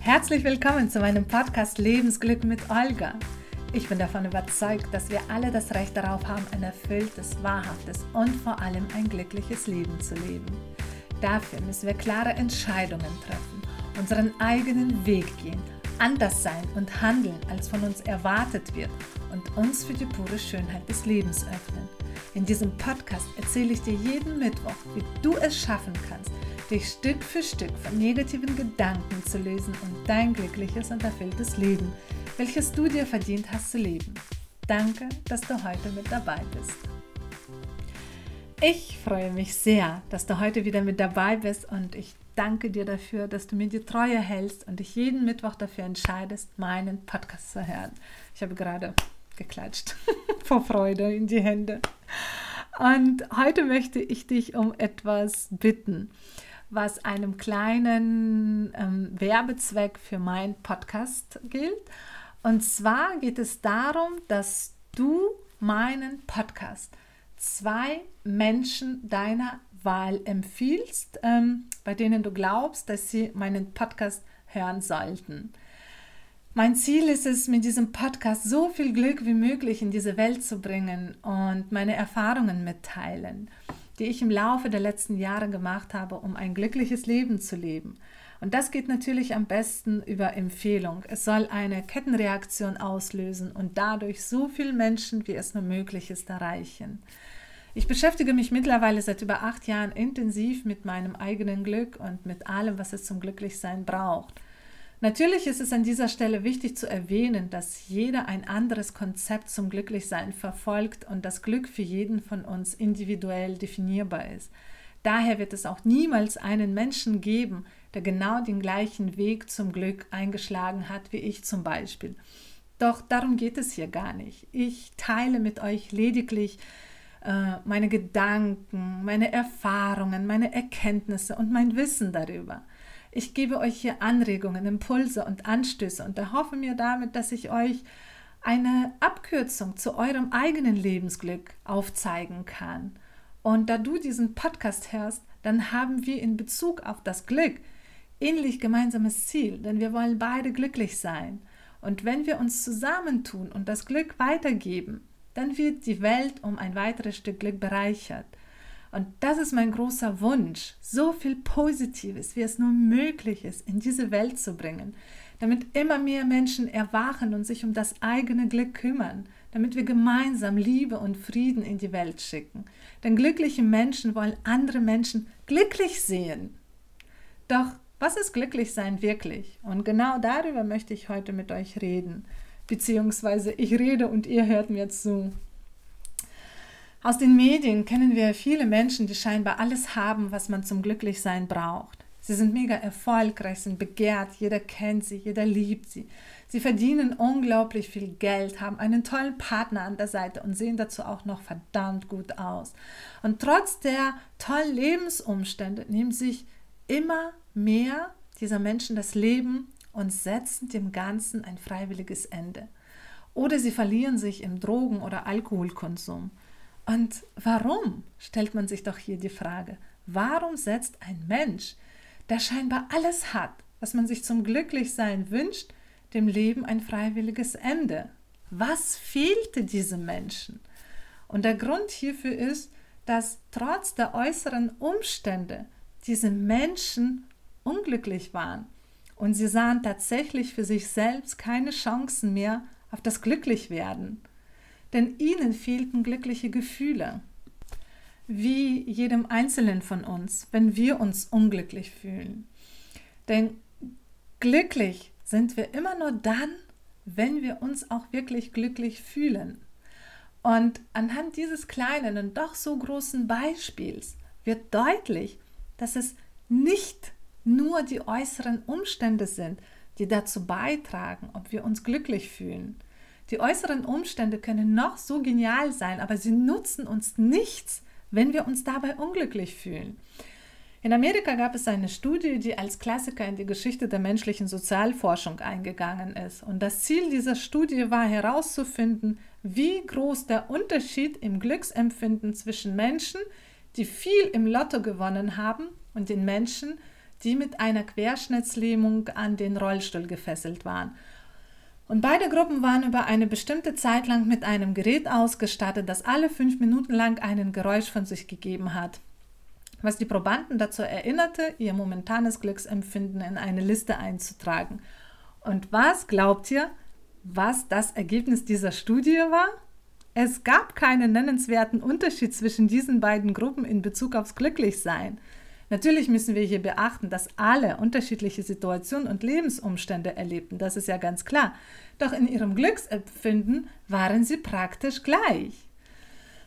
Herzlich willkommen zu meinem Podcast Lebensglück mit Olga. Ich bin davon überzeugt, dass wir alle das Recht darauf haben, ein erfülltes, wahrhaftes und vor allem ein glückliches Leben zu leben. Dafür müssen wir klare Entscheidungen treffen, unseren eigenen Weg gehen, anders sein und handeln, als von uns erwartet wird und uns für die pure Schönheit des Lebens öffnen. In diesem Podcast erzähle ich dir jeden Mittwoch, wie du es schaffen kannst, dich Stück für Stück von negativen Gedanken zu lösen und dein glückliches und erfülltes Leben, welches du dir verdient hast zu leben. Danke, dass du heute mit dabei bist. Ich freue mich sehr, dass du heute wieder mit dabei bist und ich danke dir dafür, dass du mir die Treue hältst und dich jeden Mittwoch dafür entscheidest, meinen Podcast zu hören. Ich habe gerade geklatscht vor Freude in die Hände. Und heute möchte ich dich um etwas bitten was einem kleinen ähm, Werbezweck für meinen Podcast gilt. Und zwar geht es darum, dass du meinen Podcast zwei Menschen deiner Wahl empfiehlst, ähm, bei denen du glaubst, dass sie meinen Podcast hören sollten. Mein Ziel ist es, mit diesem Podcast so viel Glück wie möglich in diese Welt zu bringen und meine Erfahrungen mitteilen die ich im Laufe der letzten Jahre gemacht habe, um ein glückliches Leben zu leben. Und das geht natürlich am besten über Empfehlung. Es soll eine Kettenreaktion auslösen und dadurch so viele Menschen, wie es nur möglich ist, erreichen. Ich beschäftige mich mittlerweile seit über acht Jahren intensiv mit meinem eigenen Glück und mit allem, was es zum Glücklichsein braucht. Natürlich ist es an dieser Stelle wichtig zu erwähnen, dass jeder ein anderes Konzept zum Glücklichsein verfolgt und das Glück für jeden von uns individuell definierbar ist. Daher wird es auch niemals einen Menschen geben, der genau den gleichen Weg zum Glück eingeschlagen hat wie ich zum Beispiel. Doch darum geht es hier gar nicht. Ich teile mit euch lediglich äh, meine Gedanken, meine Erfahrungen, meine Erkenntnisse und mein Wissen darüber. Ich gebe euch hier Anregungen, Impulse und Anstöße und erhoffe mir damit, dass ich euch eine Abkürzung zu eurem eigenen Lebensglück aufzeigen kann. Und da du diesen Podcast hörst, dann haben wir in Bezug auf das Glück ähnlich gemeinsames Ziel, denn wir wollen beide glücklich sein. Und wenn wir uns zusammentun und das Glück weitergeben, dann wird die Welt um ein weiteres Stück Glück bereichert. Und das ist mein großer Wunsch, so viel Positives, wie es nur möglich ist, in diese Welt zu bringen, damit immer mehr Menschen erwachen und sich um das eigene Glück kümmern, damit wir gemeinsam Liebe und Frieden in die Welt schicken. Denn glückliche Menschen wollen andere Menschen glücklich sehen. Doch was ist glücklich sein wirklich? Und genau darüber möchte ich heute mit euch reden. Beziehungsweise ich rede und ihr hört mir zu. Aus den Medien kennen wir viele Menschen, die scheinbar alles haben, was man zum Glücklichsein braucht. Sie sind mega erfolgreich, sind begehrt, jeder kennt sie, jeder liebt sie. Sie verdienen unglaublich viel Geld, haben einen tollen Partner an der Seite und sehen dazu auch noch verdammt gut aus. Und trotz der tollen Lebensumstände nehmen sich immer mehr dieser Menschen das Leben und setzen dem Ganzen ein freiwilliges Ende. Oder sie verlieren sich im Drogen- oder Alkoholkonsum. Und warum, stellt man sich doch hier die Frage, warum setzt ein Mensch, der scheinbar alles hat, was man sich zum Glücklichsein wünscht, dem Leben ein freiwilliges Ende? Was fehlte diesem Menschen? Und der Grund hierfür ist, dass trotz der äußeren Umstände diese Menschen unglücklich waren und sie sahen tatsächlich für sich selbst keine Chancen mehr auf das Glücklichwerden denn ihnen fehlten glückliche Gefühle. Wie jedem Einzelnen von uns, wenn wir uns unglücklich fühlen. Denn glücklich sind wir immer nur dann, wenn wir uns auch wirklich glücklich fühlen. Und anhand dieses kleinen und doch so großen Beispiels wird deutlich, dass es nicht nur die äußeren Umstände sind, die dazu beitragen, ob wir uns glücklich fühlen, die äußeren Umstände können noch so genial sein, aber sie nutzen uns nichts, wenn wir uns dabei unglücklich fühlen. In Amerika gab es eine Studie, die als Klassiker in die Geschichte der menschlichen Sozialforschung eingegangen ist. Und das Ziel dieser Studie war herauszufinden, wie groß der Unterschied im Glücksempfinden zwischen Menschen, die viel im Lotto gewonnen haben, und den Menschen, die mit einer Querschnittslähmung an den Rollstuhl gefesselt waren. Und beide Gruppen waren über eine bestimmte Zeit lang mit einem Gerät ausgestattet, das alle fünf Minuten lang einen Geräusch von sich gegeben hat, was die Probanden dazu erinnerte, ihr momentanes Glücksempfinden in eine Liste einzutragen. Und was glaubt ihr, was das Ergebnis dieser Studie war? Es gab keinen nennenswerten Unterschied zwischen diesen beiden Gruppen in Bezug aufs Glücklichsein. Natürlich müssen wir hier beachten, dass alle unterschiedliche Situationen und Lebensumstände erlebten, das ist ja ganz klar. Doch in ihrem Glücksempfinden waren sie praktisch gleich.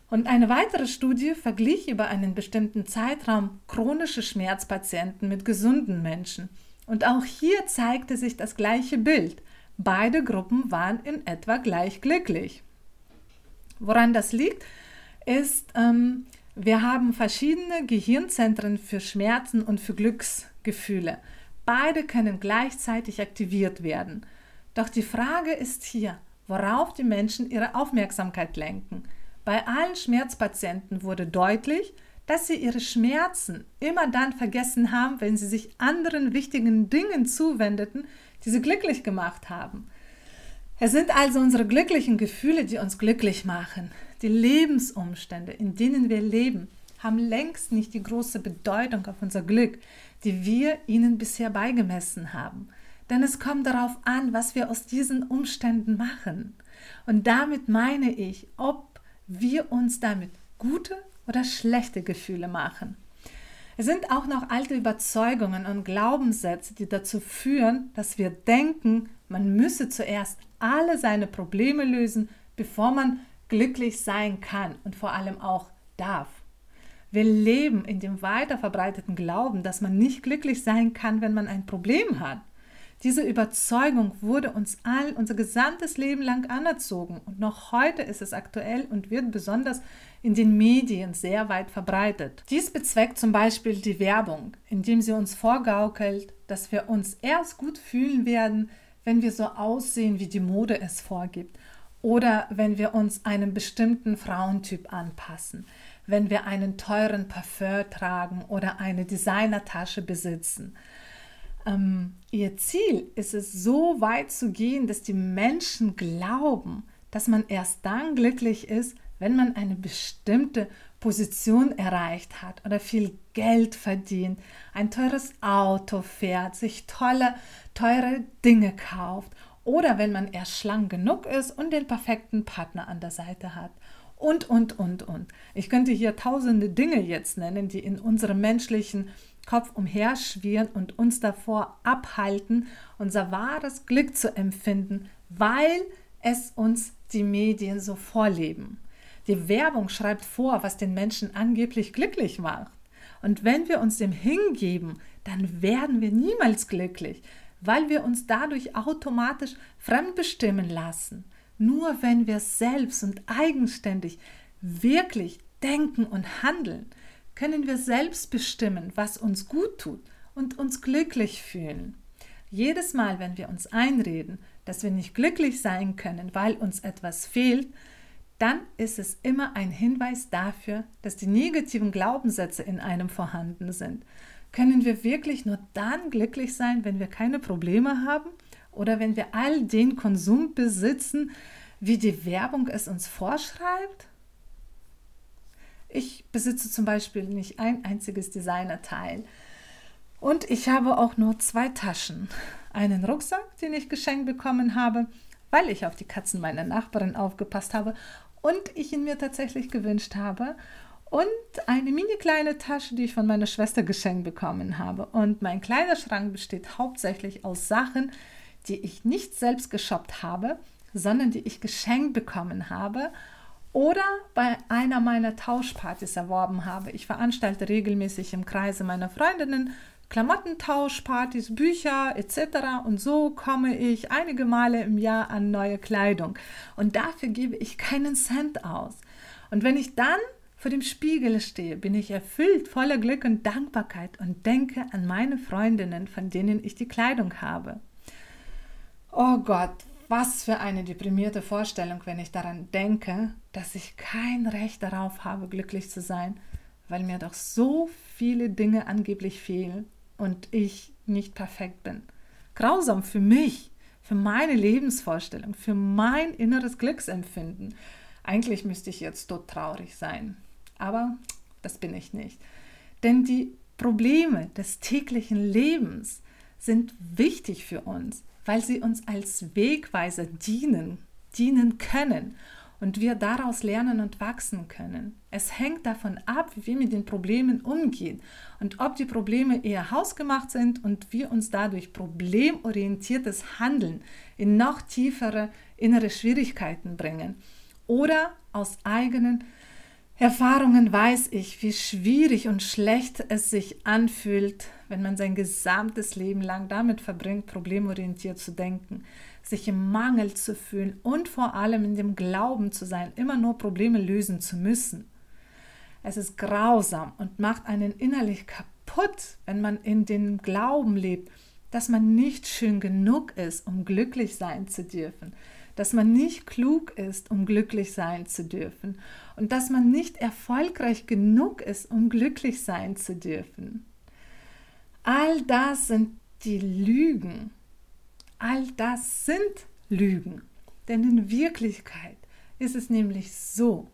Und eine weitere Studie verglich über einen bestimmten Zeitraum chronische Schmerzpatienten mit gesunden Menschen. Und auch hier zeigte sich das gleiche Bild. Beide Gruppen waren in etwa gleich glücklich. Woran das liegt, ist, ähm, wir haben verschiedene Gehirnzentren für Schmerzen und für Glücksgefühle. Beide können gleichzeitig aktiviert werden. Doch die Frage ist hier, worauf die Menschen ihre Aufmerksamkeit lenken. Bei allen Schmerzpatienten wurde deutlich, dass sie ihre Schmerzen immer dann vergessen haben, wenn sie sich anderen wichtigen Dingen zuwendeten, die sie glücklich gemacht haben. Es sind also unsere glücklichen Gefühle, die uns glücklich machen. Die Lebensumstände, in denen wir leben, haben längst nicht die große Bedeutung auf unser Glück, die wir ihnen bisher beigemessen haben. Denn es kommt darauf an, was wir aus diesen Umständen machen. Und damit meine ich, ob wir uns damit gute oder schlechte Gefühle machen. Es sind auch noch alte Überzeugungen und Glaubenssätze, die dazu führen, dass wir denken, man müsse zuerst alle seine Probleme lösen, bevor man glücklich sein kann und vor allem auch darf. Wir leben in dem weiter verbreiteten Glauben, dass man nicht glücklich sein kann, wenn man ein Problem hat. Diese Überzeugung wurde uns allen unser gesamtes Leben lang anerzogen und noch heute ist es aktuell und wird besonders in den Medien sehr weit verbreitet. Dies bezweckt zum Beispiel die Werbung, indem sie uns vorgaukelt, dass wir uns erst gut fühlen werden, wenn wir so aussehen, wie die Mode es vorgibt oder wenn wir uns einem bestimmten Frauentyp anpassen, wenn wir einen teuren Parfum tragen oder eine Designertasche besitzen. Ähm, ihr Ziel ist es, so weit zu gehen, dass die Menschen glauben, dass man erst dann glücklich ist, wenn man eine bestimmte Position erreicht hat oder viel Geld verdient, ein teures Auto fährt, sich tolle, teure Dinge kauft oder wenn man erst schlank genug ist und den perfekten Partner an der Seite hat. Und, und, und, und. Ich könnte hier tausende Dinge jetzt nennen, die in unserem menschlichen Kopf umherschwirren und uns davor abhalten, unser wahres Glück zu empfinden, weil es uns die Medien so vorleben. Die Werbung schreibt vor, was den Menschen angeblich glücklich macht. Und wenn wir uns dem hingeben, dann werden wir niemals glücklich, weil wir uns dadurch automatisch fremdbestimmen lassen. Nur wenn wir selbst und eigenständig wirklich denken und handeln, können wir selbst bestimmen, was uns gut tut und uns glücklich fühlen. Jedes Mal, wenn wir uns einreden, dass wir nicht glücklich sein können, weil uns etwas fehlt, dann ist es immer ein Hinweis dafür, dass die negativen Glaubenssätze in einem vorhanden sind. Können wir wirklich nur dann glücklich sein, wenn wir keine Probleme haben oder wenn wir all den Konsum besitzen, wie die Werbung es uns vorschreibt? Ich besitze zum Beispiel nicht ein einziges Designerteil. Und ich habe auch nur zwei Taschen. Einen Rucksack, den ich geschenkt bekommen habe, weil ich auf die Katzen meiner Nachbarin aufgepasst habe und ich ihn mir tatsächlich gewünscht habe und eine mini kleine Tasche, die ich von meiner Schwester geschenkt bekommen habe. Und mein Kleiderschrank besteht hauptsächlich aus Sachen, die ich nicht selbst geshoppt habe, sondern die ich geschenkt bekommen habe oder bei einer meiner Tauschpartys erworben habe. Ich veranstalte regelmäßig im Kreise meiner Freundinnen Klamottentauschpartys, Bücher etc. Und so komme ich einige Male im Jahr an neue Kleidung. Und dafür gebe ich keinen Cent aus. Und wenn ich dann vor dem Spiegel stehe, bin ich erfüllt voller Glück und Dankbarkeit und denke an meine Freundinnen, von denen ich die Kleidung habe. Oh Gott, was für eine deprimierte Vorstellung, wenn ich daran denke, dass ich kein Recht darauf habe, glücklich zu sein, weil mir doch so viele Dinge angeblich fehlen, und ich nicht perfekt bin. Grausam für mich, für meine Lebensvorstellung, für mein inneres Glücksempfinden. Eigentlich müsste ich jetzt tot traurig sein, aber das bin ich nicht. Denn die Probleme des täglichen Lebens sind wichtig für uns, weil sie uns als Wegweiser dienen, dienen können und wir daraus lernen und wachsen können. Es hängt davon ab, wie wir mit den Problemen umgehen und ob die Probleme eher hausgemacht sind und wir uns dadurch problemorientiertes Handeln in noch tiefere innere Schwierigkeiten bringen oder aus eigenen Erfahrungen weiß ich, wie schwierig und schlecht es sich anfühlt, wenn man sein gesamtes Leben lang damit verbringt, problemorientiert zu denken, sich im Mangel zu fühlen und vor allem in dem Glauben zu sein, immer nur Probleme lösen zu müssen. Es ist grausam und macht einen innerlich kaputt, wenn man in dem Glauben lebt, dass man nicht schön genug ist, um glücklich sein zu dürfen, dass man nicht klug ist, um glücklich sein zu dürfen und dass man nicht erfolgreich genug ist, um glücklich sein zu dürfen. All das sind die Lügen. All das sind Lügen. Denn in Wirklichkeit ist es nämlich so,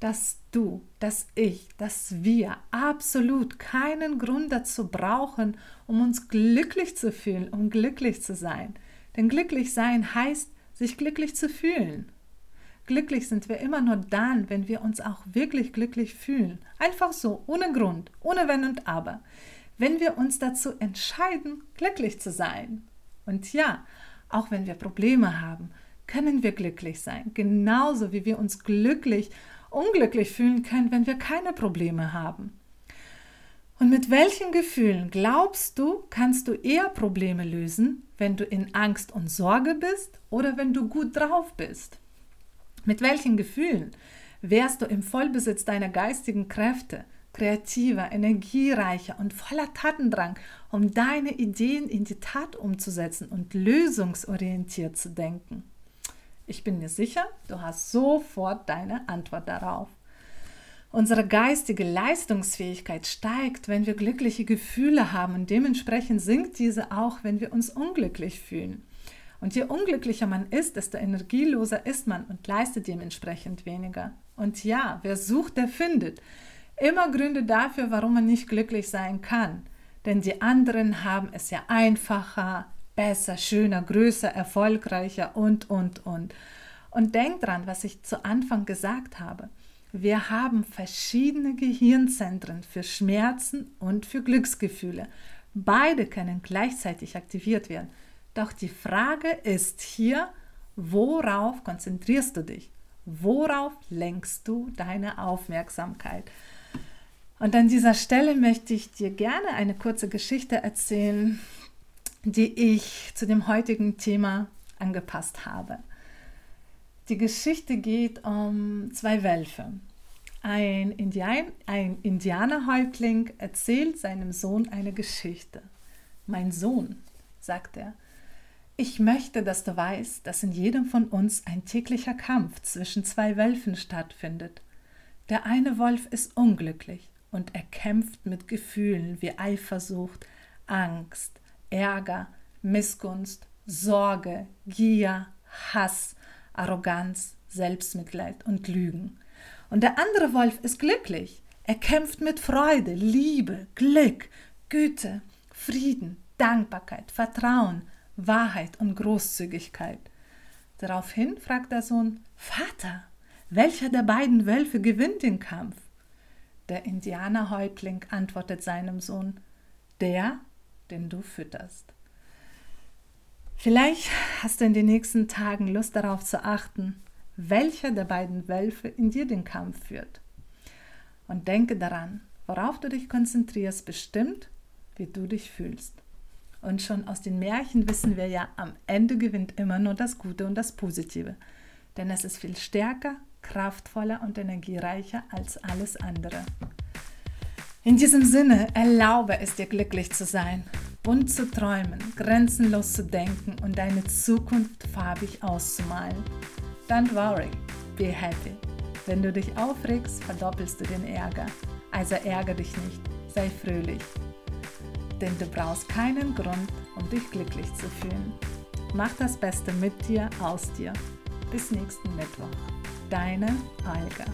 dass du, dass ich, dass wir absolut keinen Grund dazu brauchen, um uns glücklich zu fühlen, um glücklich zu sein. Denn glücklich sein heißt, sich glücklich zu fühlen. Glücklich sind wir immer nur dann, wenn wir uns auch wirklich glücklich fühlen. Einfach so, ohne Grund, ohne Wenn und Aber. Wenn wir uns dazu entscheiden, glücklich zu sein. Und ja, auch wenn wir Probleme haben, können wir glücklich sein. Genauso wie wir uns glücklich, unglücklich fühlen können, wenn wir keine Probleme haben. Und mit welchen Gefühlen glaubst du, kannst du eher Probleme lösen, wenn du in Angst und Sorge bist oder wenn du gut drauf bist? Mit welchen Gefühlen wärst du im Vollbesitz deiner geistigen Kräfte, kreativer, energiereicher und voller Tatendrang, um deine Ideen in die Tat umzusetzen und lösungsorientiert zu denken? Ich bin mir sicher, du hast sofort deine Antwort darauf. Unsere geistige Leistungsfähigkeit steigt, wenn wir glückliche Gefühle haben und dementsprechend sinkt diese auch, wenn wir uns unglücklich fühlen. Und je unglücklicher man ist, desto energieloser ist man und leistet dementsprechend weniger. Und ja, wer sucht, der findet. Immer Gründe dafür, warum man nicht glücklich sein kann. Denn die anderen haben es ja einfacher, besser, schöner, größer, erfolgreicher und, und, und. Und denk dran, was ich zu Anfang gesagt habe. Wir haben verschiedene Gehirnzentren für Schmerzen und für Glücksgefühle. Beide können gleichzeitig aktiviert werden. Doch die Frage ist hier, worauf konzentrierst du dich? Worauf lenkst du deine Aufmerksamkeit? Und an dieser Stelle möchte ich dir gerne eine kurze Geschichte erzählen, die ich zu dem heutigen Thema angepasst habe. Die Geschichte geht um zwei Wölfe. Ein, Indian, ein Indianerhäuptling erzählt seinem Sohn eine Geschichte. Mein Sohn, sagt er, ich möchte, dass du weißt, dass in jedem von uns ein täglicher Kampf zwischen zwei Wölfen stattfindet. Der eine Wolf ist unglücklich und er kämpft mit Gefühlen wie Eifersucht, Angst, Ärger, Missgunst, Sorge, Gier, Hass, Arroganz, Selbstmitleid und Lügen. Und der andere Wolf ist glücklich. Er kämpft mit Freude, Liebe, Glück, Güte, Frieden, Dankbarkeit, Vertrauen, Wahrheit und Großzügigkeit. Daraufhin fragt der Sohn, Vater, welcher der beiden Wölfe gewinnt den Kampf? Der Indianerhäuptling antwortet seinem Sohn, der, den du fütterst. Vielleicht hast du in den nächsten Tagen Lust darauf zu achten, welcher der beiden Wölfe in dir den Kampf führt. Und denke daran, worauf du dich konzentrierst, bestimmt, wie du dich fühlst. Und schon aus den Märchen wissen wir ja, am Ende gewinnt immer nur das Gute und das Positive. Denn es ist viel stärker, kraftvoller und energiereicher als alles andere. In diesem Sinne erlaube es dir glücklich zu sein bunt zu träumen, grenzenlos zu denken und deine Zukunft farbig auszumalen. Don't worry, be happy. Wenn du dich aufregst, verdoppelst du den Ärger. Also ärger dich nicht, sei fröhlich. Denn du brauchst keinen Grund, um dich glücklich zu fühlen. Mach das Beste mit dir, aus dir. Bis nächsten Mittwoch. Deine Olga.